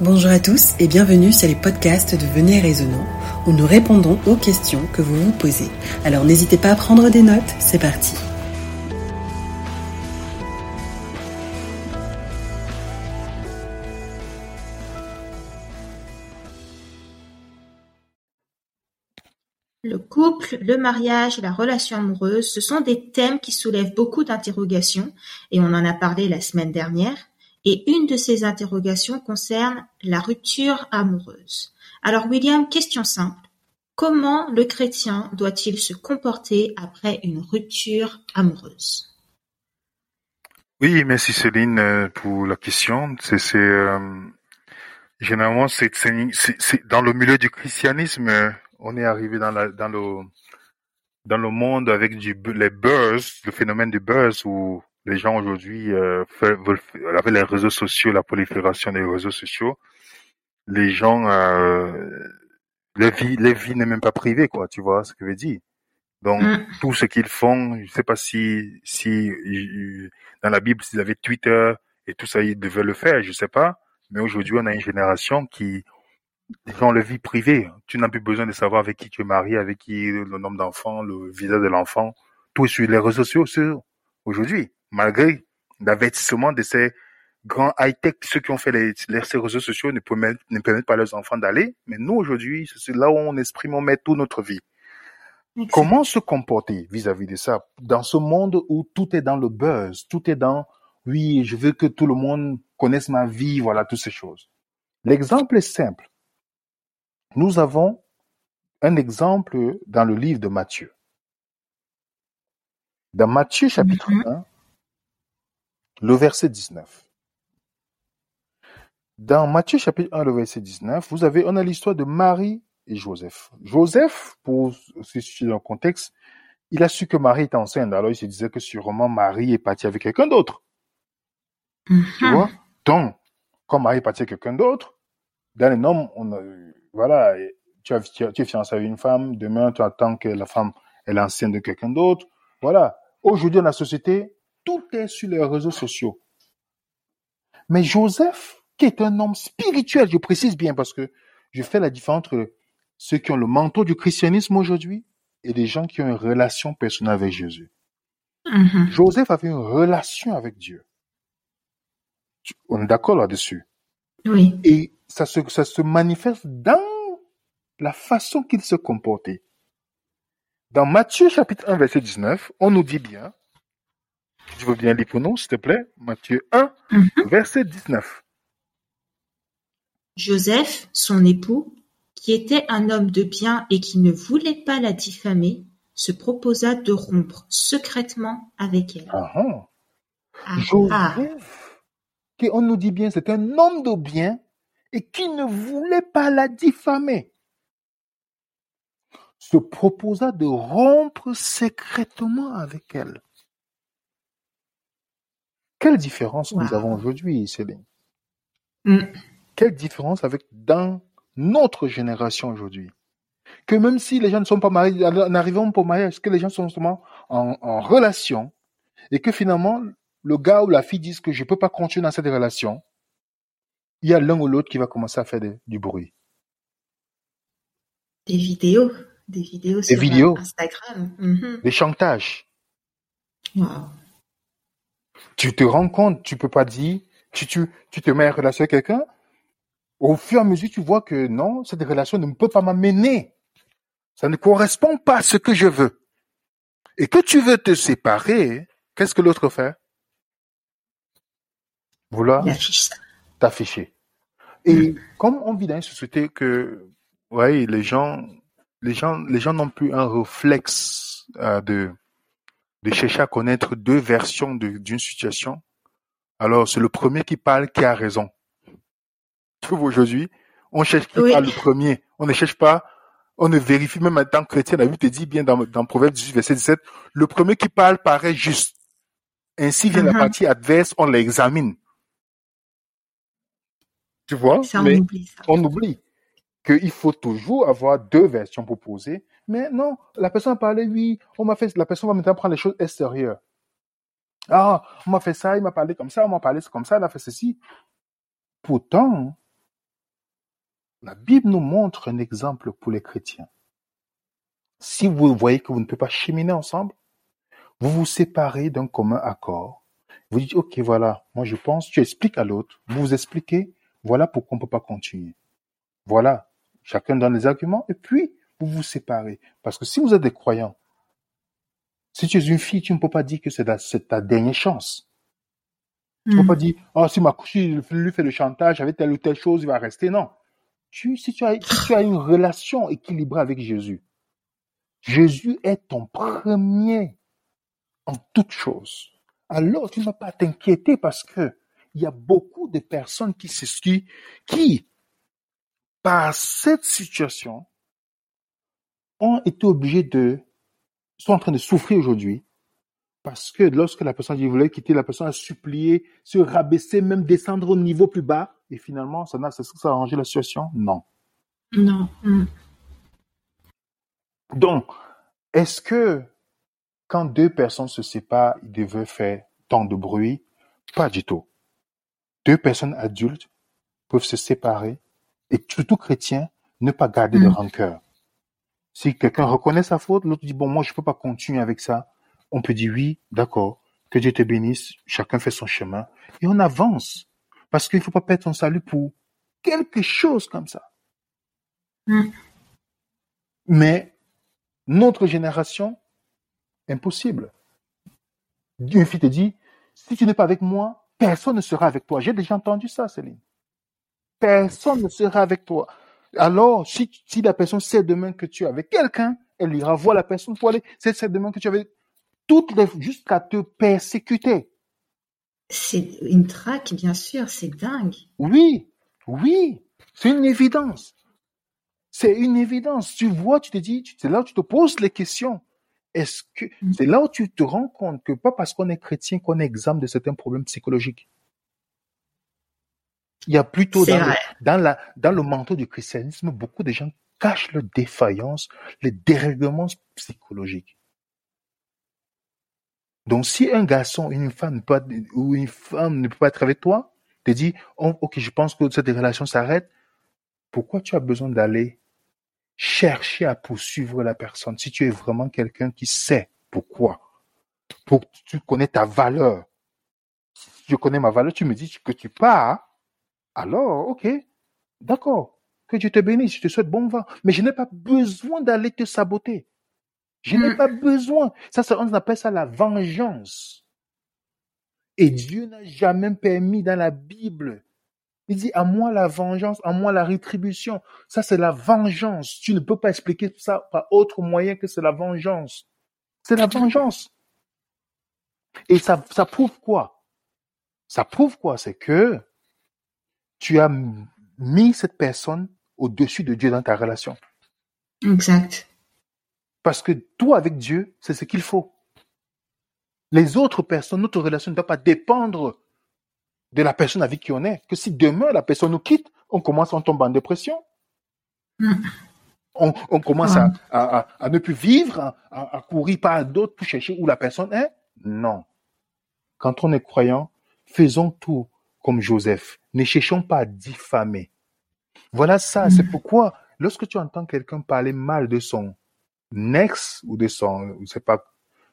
Bonjour à tous et bienvenue sur les podcasts de Venez Raisonnant où nous répondons aux questions que vous vous posez. Alors n'hésitez pas à prendre des notes, c'est parti. Le couple, le mariage, la relation amoureuse, ce sont des thèmes qui soulèvent beaucoup d'interrogations et on en a parlé la semaine dernière. Et une de ces interrogations concerne la rupture amoureuse. Alors William, question simple. Comment le chrétien doit-il se comporter après une rupture amoureuse? Oui, merci Céline euh, pour la question. C'est euh, généralement dans le milieu du christianisme euh, on est arrivé dans, la, dans, le, dans le monde avec du, les buzz, le phénomène du buzz où les gens aujourd'hui euh, veulent, avec les réseaux sociaux, la prolifération des réseaux sociaux, les gens, euh, leur vie, leur vie n'est même pas privée, quoi. Tu vois ce que je veux dire? Donc mm. tout ce qu'ils font, je sais pas si si dans la Bible s'ils avaient Twitter et tout ça, ils devaient le faire, je sais pas. Mais aujourd'hui, on a une génération qui dans la vie privée. Tu n'as plus besoin de savoir avec qui tu es marié, avec qui le nombre d'enfants, le visa de l'enfant. Tout est sur les réseaux sociaux aujourd'hui. Malgré l'avertissement de ces grands high-tech, ceux qui ont fait les, ces réseaux sociaux ne permettent, ne permettent pas à leurs enfants d'aller. Mais nous, aujourd'hui, c'est là où on exprime, on met toute notre vie. Comment se comporter vis-à-vis de ça? Dans ce monde où tout est dans le buzz, tout est dans oui, je veux que tout le monde connaisse ma vie, voilà, toutes ces choses. L'exemple est simple. Nous avons un exemple dans le livre de Matthieu. Dans Matthieu chapitre 1, mhm. Le verset 19. Dans Matthieu chapitre 1, le verset 19, vous avez, on a l'histoire de Marie et Joseph. Joseph, pour se situer dans le contexte, il a su que Marie était enceinte. Alors il se disait que sûrement Marie est partie avec quelqu'un d'autre. Tu mhm. vois? Donc, quand Marie est partie avec quelqu'un d'autre, dans les on a, voilà, tu, as, tu, es fiancé à une femme, demain tu attends que la femme est l'ancienne de quelqu'un d'autre. Voilà. Aujourd'hui, dans la société, tout est sur les réseaux sociaux. Mais Joseph, qui est un homme spirituel, je précise bien parce que je fais la différence entre ceux qui ont le manteau du christianisme aujourd'hui et les gens qui ont une relation personnelle avec Jésus. Mm-hmm. Joseph avait une relation avec Dieu. On est d'accord là-dessus? Oui. Et ça se, ça se manifeste dans la façon qu'il se comportait. Dans Matthieu chapitre 1 verset 19, on nous dit bien, je veux bien lire pour nous, s'il te plaît, Matthieu 1 mhm. verset 19. Joseph, son époux, qui était un homme de bien et qui ne voulait pas la diffamer, se proposa de rompre secrètement avec elle. Ah, ah. ah Joseph, qui on nous dit bien, c'est un homme de bien et qui ne voulait pas la diffamer, se proposa de rompre secrètement avec elle. Quelle différence nous avons aujourd'hui, Céline mm. Quelle différence avec dans notre génération aujourd'hui? Que même si les gens ne sont pas mariés, n'arrivons pas au mariage, que les gens sont seulement en, en relation? Et que finalement le gars ou la fille disent que je ne peux pas continuer dans cette relation, il y a l'un ou l'autre qui va commencer à faire du bruit. Des vidéos, des vidéos des sur vidéos, Instagram. Mhm. Des chantages. Tu te rends compte, tu peux pas dire, tu, tu, tu te mets en relation avec quelqu'un, au fur et à mesure, tu vois que non, cette relation ne peut pas m'amener. Ça ne correspond pas à ce que je veux. Et que tu veux te séparer, qu'est-ce que l'autre fait? Voilà affiché. Et comme on vit dans une société que, ouais, les gens, les gens, les gens n'ont plus un réflexe euh, de de chercher à connaître deux versions d'une situation. Alors c'est le premier qui parle qui a raison. Tu aujourd'hui, on cherche qui parle le premier? On ne cherche pas, on ne vérifie même en tant que chrétien. La Bible te dit bien dans, dans Proverbe 18, verset 17, le premier qui parle paraît juste. Ainsi vient la mm-hmm. partie adverse, on l'examine. Tu vois? On oublie On oublie qu'il faut toujours avoir deux versions proposées. Mais non, la personne a parlé, oui, on m'a fait, la personne va maintenant prendre les choses extérieures. Ah, on m'a fait ça, il m'a parlé comme ça, on m'a parlé comme ça, il a fait ceci. Pourtant, La Bible nous montre un exemple pour les chrétiens. Si vous voyez que vous ne pouvez pas cheminer ensemble, vous vous séparez d'un commun accord. Vous dites, OK, voilà, moi je pense, tu expliques à l'autre, vous vous expliquez, voilà pourquoi on ne peut pas continuer. Voilà, chacun donne les arguments, et puis vous vous séparez. Parce que si vous êtes des croyants, si tu es une fille, tu ne peux pas dire que c'est ta, dernière chance. Tu ne peux hmm. pas dire, oh, si ma couche lui fait le chantage avec telle ou telle chose, il va rester. Non. Tu, si, tu as, si tu as une relation équilibrée avec Jésus, Jésus est ton premier en toutes choses. Alors, tu n'as pas à t'inquiéter parce que il y a beaucoup de personnes qui, qui, qui, par cette situation, ont été obligés de, sont en train de souffrir aujourd'hui parce que lorsque la personne dit voulait quitter, la personne a supplié, se rabaisser, même descendre au niveau plus bas. Et finalement, ça n'a, ça, ça a arrangé la situation? Non. Non. Mm. Donc, est-ce que quand deux personnes se séparent, ils devaient faire tant de bruit? Pas du tout. Deux personnes adultes peuvent se séparer et surtout chrétiens, ne pas garder de mm. rancœur. Si quelqu'un reconnaît sa faute, l'autre dit, bon, moi, je peux pas continuer avec ça. On peut dire, oui, d'accord, que Dieu te bénisse, chacun fait son chemin, et on avance. Parce qu'il ne faut pas perdre son salut pour quelque chose comme ça. Mm. Mais notre génération, impossible. Une fille te dit, si tu n'es pas avec moi, personne ne sera avec toi. J'ai déjà entendu ça, Céline. Personne ne sera avec toi. Alors, si, si la personne sait demain que tu es avec quelqu'un, elle ira voir la personne pour aller, c'est demain que tu avais toutes les, jusqu'à te persécuter. C'est une traque, bien sûr, c'est dingue. Oui, oui, c'est une évidence. C'est une évidence. Tu vois, tu te dis, c'est là où tu te poses les questions. Est-ce que, mm. c'est là où tu te rends compte que pas parce qu'on est chrétien qu'on est exempt de certains problèmes psychologiques? Il y a plutôt dans le, dans, la, dans le manteau du christianisme, beaucoup de gens cachent leurs défaillances, les dérèglements psychologiques. Donc, si un garçon, une femme peut, ou une femme ne peut pas être avec toi, te dit, oh, ok, je pense que cette relation s'arrête, pourquoi tu as besoin d'aller chercher à poursuivre la personne si tu es vraiment quelqu'un qui sait pourquoi, pour que tu connais ta valeur. Si je connais ma valeur, tu me dis que tu pars, alors, ok, d'accord, que Dieu te bénisse, je te souhaite bon vent. Mais je n'ai pas besoin d'aller te saboter. Je n'ai hmm. pas besoin. Ça, on appelle ça la vengeance. Et Dieu n'a jamais permis dans la Bible. Il dit, à moi la vengeance, à moi la rétribution. Ça, c'est la vengeance. Tu ne peux pas expliquer ça par autre moyen que c'est la vengeance. C'est la vengeance. Et ça, ça prouve quoi? Ça prouve quoi? C'est que tu as mis cette personne au-dessus de Dieu dans ta relation. Exact. Parce que toi, avec Dieu, c'est ce qu'il faut. Les autres personnes, notre relation ne doit pas dépendre de la personne avec qui on est. Que si demain la personne nous quitte, on commence, à tomber en dépression. Mm. On, commence à, ne plus vivre, à, à courir par d'autres pour chercher où la personne est. Non. Quand on est croyant, faisons tout comme Joseph. Ne cherchons pas à diffamer. Voilà ça. C'est mm. pourquoi, lorsque tu entends quelqu'un parler mal de son ex ou de son, je sais pas,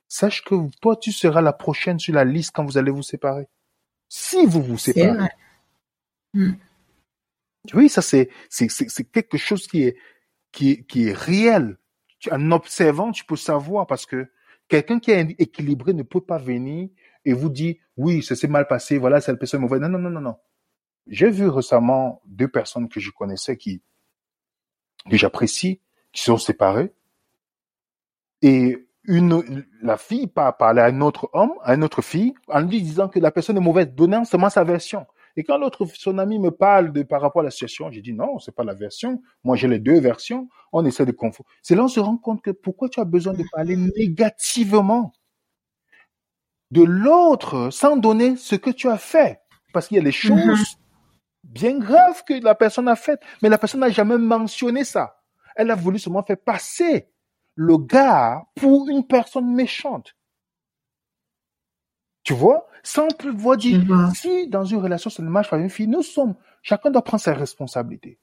sache que toi, tu seras la prochaine sur la liste quand vous allez vous séparer. Si vous vous séparez. Mm. Oui, ça c'est, c'est, c'est quelque chose qui est, qui est, qui est réel. En observant, tu peux savoir parce que quelqu'un qui est équilibré ne peut pas venir et vous dit oui, ça s'est mal passé, voilà, cette personne mauvaise. Non, non, non, non, non. J'ai vu récemment deux personnes que je connaissais qui, que j'apprécie, qui sont séparées. Et une, la fille parlait à un autre homme, à une autre fille, en lui disant que la personne est mauvaise, donnant seulement sa version. Et quand l'autre, son ami me parle de par rapport à la situation, j'ai dit non, c'est pas la version. Moi, j'ai les deux versions. On essaie de confondre. C'est là on se rend compte que pourquoi tu as besoin de parler négativement de l'autre sans donner ce que tu as fait. Parce qu'il y a des mhm. choses bien graves que la personne a faites, mais la personne n'a jamais mentionné ça. Elle a voulu seulement faire passer le gars pour une personne méchante. Tu vois? Sans pouvoir dire, si dans une relation, c'est le match avec une fille, nous sommes, chacun doit prendre ses responsabilités.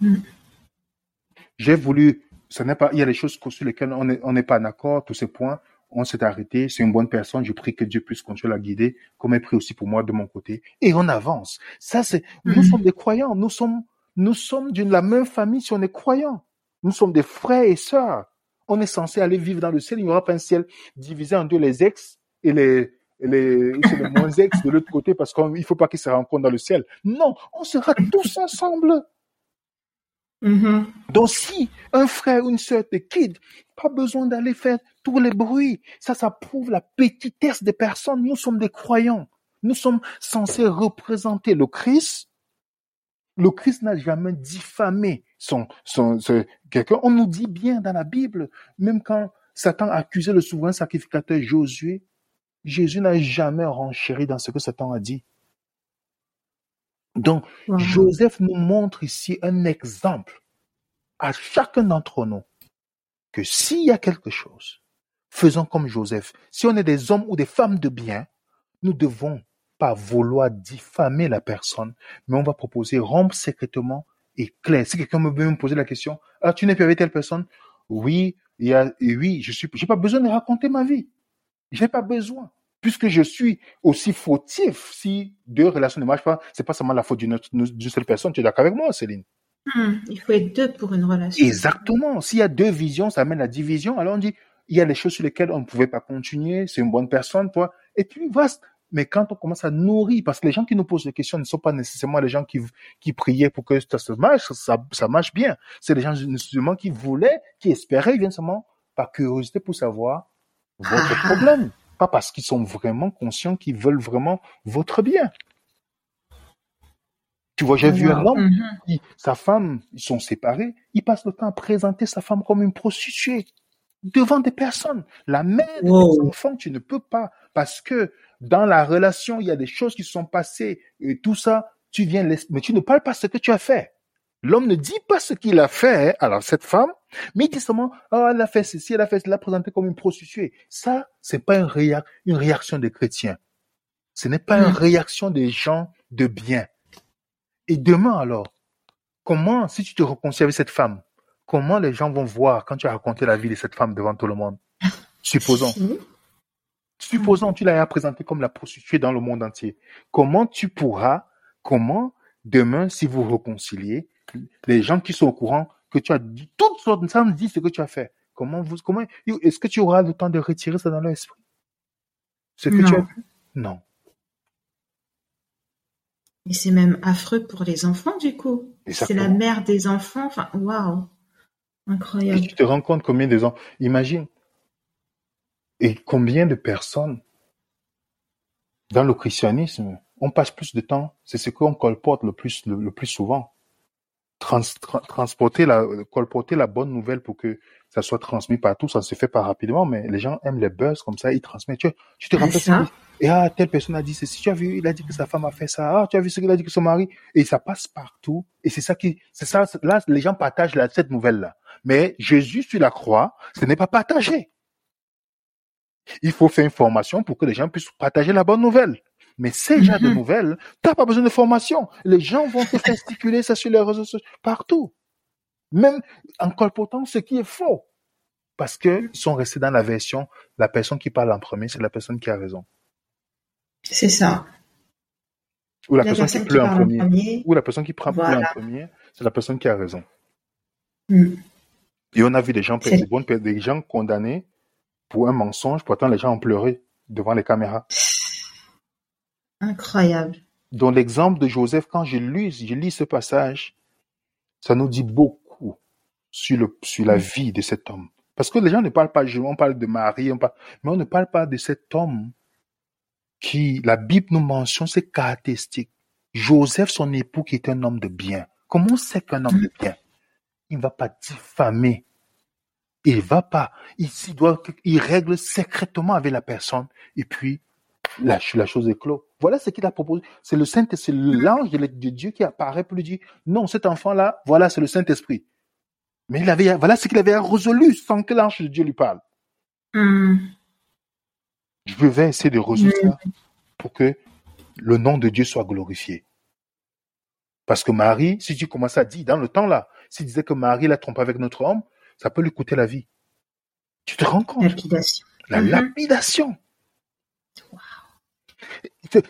Mm. J'ai voulu, ce n'est pas, il y a des choses sur lesquelles on n'est on n'est pas d'accord, tous ces points, on s'est arrêté, c'est une bonne personne, je prie que Dieu puisse continuer à la guider, comme il prie aussi pour moi de mon côté, et on avance. Ça, c'est, nous Mhm. sommes des croyants, nous sommes, nous sommes d'une la même famille si on est croyants. Nous sommes des frères et sœurs. On est censé aller vivre dans le ciel, il n'y aura pas un ciel divisé en deux, les ex et les, et les, les moins ex de l'autre côté parce qu'il faut pas qu'ils se rencontrent dans le ciel. Non, on sera tous ensemble. Mhm. Donc si un frère ou une sœur te quitte, pas besoin d'aller faire tous les bruits. Ça, ça prouve la petitesse des personnes. Nous sommes des croyants. Nous sommes censés représenter le Christ. Le Christ n'a jamais diffamé son, quelqu'un. On nous dit bien dans la Bible, même quand Satan accusait le souverain sacrificateur Josué, Jésus n'a jamais renchéri dans ce que Satan a dit. Donc, Wow. Joseph nous montre ici un exemple à chacun d'entre nous que s'il y a quelque chose, faisons comme Joseph. Si on est des hommes ou des femmes de bien, nous devons pas vouloir diffamer la personne, mais on va proposer rompre secrètement et clair. Si quelqu'un me veut me poser la question, ah, tu n'es plus avec telle personne? Oui, il y a, et oui, je suis, j'ai pas besoin de raconter ma vie. J'ai pas besoin. Puisque je suis aussi fautif si deux relations ne marchent pas, c'est pas seulement la faute d'une seule personne. Tu es d'accord avec moi, Céline? Hmm, Il faut être deux pour une relation. Exactement. S'il y a deux visions, ça amène la division. Alors on dit, il y a des choses sur lesquelles on ne pouvait pas continuer, c'est une bonne personne, toi. Et puis, vaste. Mais quand on commence à nourrir, parce que les gens qui nous posent des questions ne sont pas nécessairement les gens qui, qui priaient pour que ça se marche, ça, ça marche bien. C'est les gens justement qui voulaient, qui espéraient, viennent seulement par curiosité pour savoir votre Ah. problème. Pas parce qu'ils sont vraiment conscients qu'ils veulent vraiment votre bien. Tu vois, j'ai vu un homme Mhm. qui- sa femme, ils sont séparés, il passe le temps à présenter sa femme comme une prostituée devant des personnes. La mère de Wow. tes enfants, tu ne peux pas, parce que dans la relation, il y a des choses qui sont passées et tout ça, tu viens, laisser- mais tu ne parles pas ce que tu as fait. L'homme ne dit pas ce qu'il a fait, alors cette femme, mais il dit seulement, oh, elle a fait ceci, elle a fait cela, présentée comme une prostituée. Ça, c'est pas une, réa- une réaction des chrétiens. Ce n'est pas une Mm. réaction des gens de bien. Et demain alors, comment, si tu te réconcilies avec cette femme, comment les gens vont voir quand tu as raconté la vie de cette femme devant tout le monde? Supposons, Mhm. supposons tu l'as présentée comme la prostituée dans le monde entier. Comment tu pourras, comment demain, si vous réconciliez, les gens qui sont au courant que tu as dit, toutes sortes de femmes disent ce que tu as fait. Comment vous, comment, est-ce que tu auras le temps de retirer ça dans leur esprit? Ce que tu as Non. fait? Non. Et c'est même affreux pour les enfants, du coup. C'est la mère des enfants. Enfin, waouh. Et Incroyable. tu te rends compte combien de gens, imagine, et combien de personnes dans le christianisme, on passe plus de temps, c'est ce qu'on colporte le plus, le, le plus souvent. Trans- tra- transporter la, colporter la bonne nouvelle pour que ça soit transmis partout, ça se fait pas rapidement, mais les gens aiment les buzz comme ça, ils transmettent. Tu, tu te rappelles ça. ça? Et ah, telle personne a dit ceci, tu as vu, il a dit que sa femme a fait ça, ah, tu as vu ce qu'il a dit que son mari, et ça passe partout, et c'est ça qui, c'est ça, là, les gens partagent la, cette nouvelle-là. Mais Jésus sur la croix, ce n'est pas partagé. Il faut faire une formation pour que les gens puissent partager la bonne nouvelle. Mais ces gens de Mhm. nouvelles, t'as pas besoin de formation. Les gens vont te faire stipuler ça sur les réseaux sociaux, partout. Même en colportant ce qui est faux. Parce qu'ils sont restés dans la version, la personne qui parle en premier, c'est la personne qui a raison. C'est ça. Ou la, La personne, personne qui pleure en parle en premier. premier. Ou la personne qui prend pleure en Voilà. premier, c'est la personne qui a raison. Hmm. Et on a vu des gens, C'est- des, bonnes, des gens condamnés pour un mensonge, pourtant les gens ont pleuré devant les caméras. Incroyable. Dans l'exemple de Joseph, quand je lis, je lis ce passage, ça nous dit beaucoup sur, le, sur la vie de cet homme. Parce que les gens ne parlent pas, on parle de Marie, on parle, mais on ne parle pas de cet homme qui, la Bible nous mentionne ses caractéristiques. Joseph, son époux, qui est un homme de bien. Comment c'est qu'un homme de bien? Il ne va pas diffamer. Il va pas. Il, il doit, il règle secrètement avec la personne. Et puis, la, la chose est clos. Voilà ce qu'il a proposé. C'est le Saint, c'est l'ange de, Dieu qui apparaît pour lui dire, non, cet enfant-là, voilà, c'est le Saint-Esprit. Mais il avait, voilà ce qu'il avait résolu sans que l'ange de Dieu lui parle. Hmm. Je vais essayer de résoudre ça pour que le nom de Dieu soit glorifié. Parce que Marie, si tu commences à dire, dans le temps là, s'il disait que Marie la trompe avec notre homme, ça peut lui coûter la vie. Tu te rends compte? Lapidation. La Mhm. lapidation.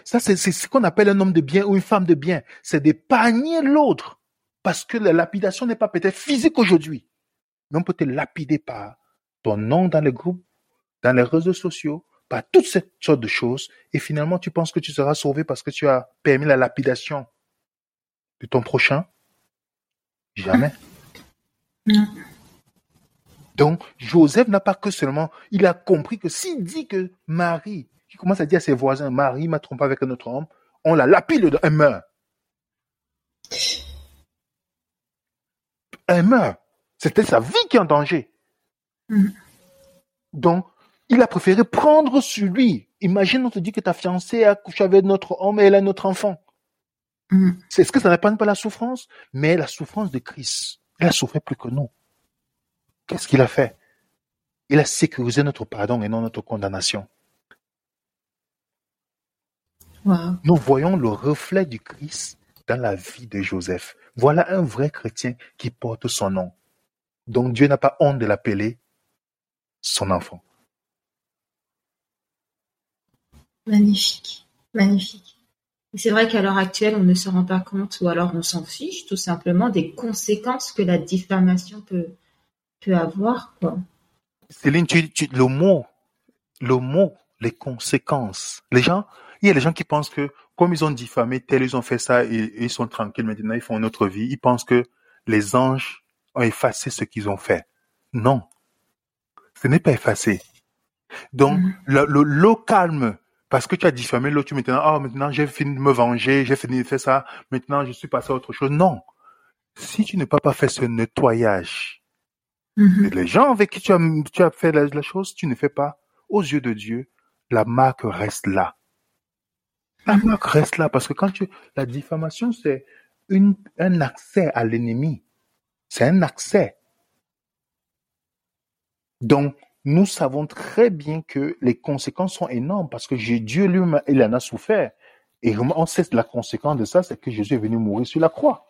Ça, c'est ce qu'on appelle un homme de bien ou une femme de bien. C'est d'épargner l'autre. Parce que la lapidation n'est pas peut-être physique aujourd'hui. Mais on peut te lapider par ton nom dans les groupes, dans les réseaux sociaux, par toutes ces sortes de choses. Et finalement, tu penses que tu seras sauvé parce que tu as permis la lapidation de ton prochain? Jamais. Non. Donc, Joseph n'a pas que seulement, il a compris que s'il dit que Marie, il commence à dire à ses voisins, Marie m'a trompé avec un autre homme, on la lapide, elle meurt. Elle meurt. C'était sa vie qui est en danger. Mhm. Donc, il a préféré prendre sur lui. Imagine, on te dit que ta fiancée a couché avec notre homme et elle a notre enfant. Mhm. C'est ce que ça n'épargne pas la souffrance, mais la souffrance de Christ. Il a souffert plus que nous. Qu'est-ce qu'il a fait? Il a sécurisé notre pardon et non notre condamnation. Wow. Nous voyons le reflet du Christ dans la vie de Joseph. Voilà un vrai chrétien qui porte son nom. Donc Dieu n'a pas honte de l'appeler son enfant. Magnifique. Magnifique. C'est vrai qu'à l'heure actuelle, on ne se rend pas compte, ou alors on s'en fiche tout simplement des conséquences que la diffamation peut, peut avoir. Quoi. Céline, tu, tu- le mot, le mot, les conséquences. Les gens, il y a des gens qui pensent que comme ils ont diffamé tel, ils ont fait ça et, et ils sont tranquilles maintenant, ils font une autre vie. Ils pensent que les anges ont effacé ce qu'ils ont fait. Non, ce n'est pas effacé. Donc, le, le, le calme, parce que tu as diffamé l'autre, tu maintenant, ah, maintenant j'ai fini de me venger, j'ai fini de faire ça, maintenant je suis passé à autre chose. Non. Si tu n'as pas, pas fait ce nettoyage, Mhm. et les gens avec qui tu as, tu as fait la, la chose, tu ne fais pas. Aux yeux de Dieu, la marque reste là. La marque reste là parce que quand tu, la diffamation, c'est une, un accès à l'ennemi. C'est un accès. Donc, nous savons très bien que les conséquences sont énormes parce que Dieu lui-même, il en a souffert. Et on sait la conséquence de ça, c'est que Jésus est venu mourir sur la croix.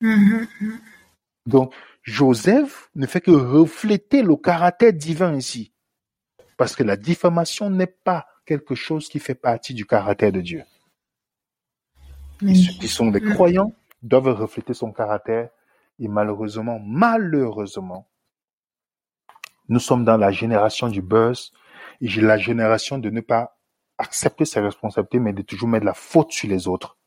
Mhm. Mhm. Donc, Joseph ne fait que refléter le caractère divin ici. Parce que la diffamation n'est pas quelque chose qui fait partie du caractère de Dieu. Et ceux qui sont des Mm. croyants doivent refléter son caractère. Et malheureusement, malheureusement, nous sommes dans la génération du buzz et j'ai la génération de ne pas accepter ses responsabilités, mais de toujours mettre la faute sur les autres.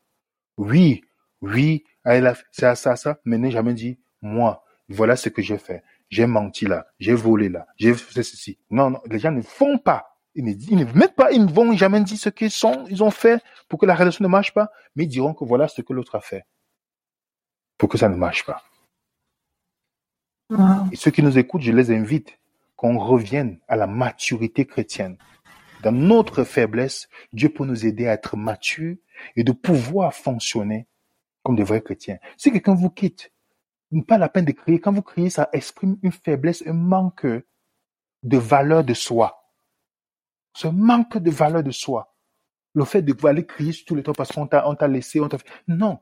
Oui, oui, elle a fait ça, ça, ça, mais n'a jamais dit, moi, voilà ce que j'ai fait. J'ai menti là, j'ai volé là, j'ai fait ceci. Non, non, les gens ne font pas. Ils ne, ils ne pas, ils ne vont jamais dire ce qu'ils sont, ils ont fait pour que la relation ne marche pas, mais ils diront que voilà ce que l'autre a fait pour que ça ne marche pas. Wow. Et ceux qui nous écoutent, je les invite qu'on revienne à la maturité chrétienne. Dans notre faiblesse, Dieu peut nous aider à être matures et de pouvoir fonctionner comme des vrais chrétiens. Si quelqu'un vous quitte, pas la peine de crier. Quand vous criez, ça exprime une faiblesse, un manque de valeur de soi. Ce manque de valeur de soi. Le fait de aller crier sur tout le temps parce qu'on t'a, on t'a laissé, on t'a fait. Non.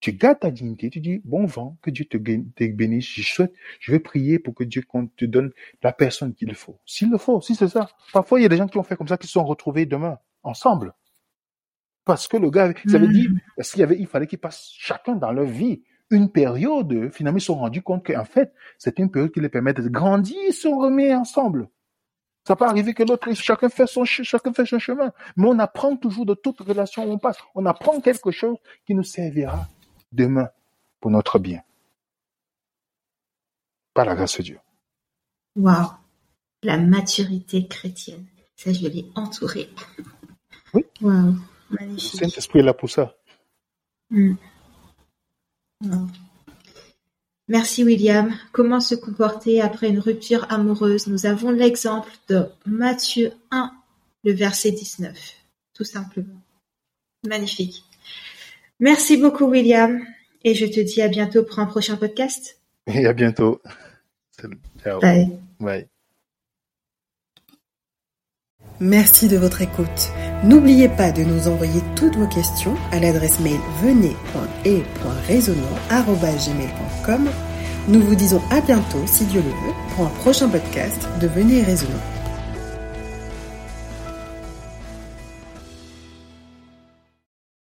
Tu gardes ta dignité, tu dis, bon vent, que Dieu te, bénisse. Je souhaite, je vais prier pour que Dieu te donne la personne qu'il faut. S'il le faut, si c'est ça. Parfois, il y a des gens qui ont fait comme ça, qui se sont retrouvés demain, ensemble. Parce que le gars, avait- ça veut dire, parce qu'il y avait, il fallait qu'ils passent chacun dans leur vie une période, finalement, ils se sont rendus compte qu'en fait, c'était une période qui les permet de grandir, ils se remettent ensemble. Ça peut arriver que l'autre, chacun fait son, ch- chacun fait son chemin. Mais on apprend toujours de toute relation où on passe. On apprend quelque chose qui nous servira demain pour notre bien. Par la grâce de Dieu. Wow. La maturité chrétienne. Ça, je l'ai entouré. Oui. Wow. Le Magnifique. Saint-Esprit est là pour ça. Mm. Wow. Merci William. Comment se comporter après une rupture amoureuse? Nous avons l'exemple de Matthieu 1, le verset 19. Tout simplement. Magnifique. Merci beaucoup William. Et je te dis à bientôt pour un prochain podcast. Et à bientôt. Ciao. Bye. Bye. Merci de votre écoute. N'oubliez pas de nous envoyer toutes vos questions à l'adresse mail venez.et.raisonnant.gmail.com. Nous vous disons à bientôt, si Dieu le veut, pour un prochain podcast de Venez Raisonnant.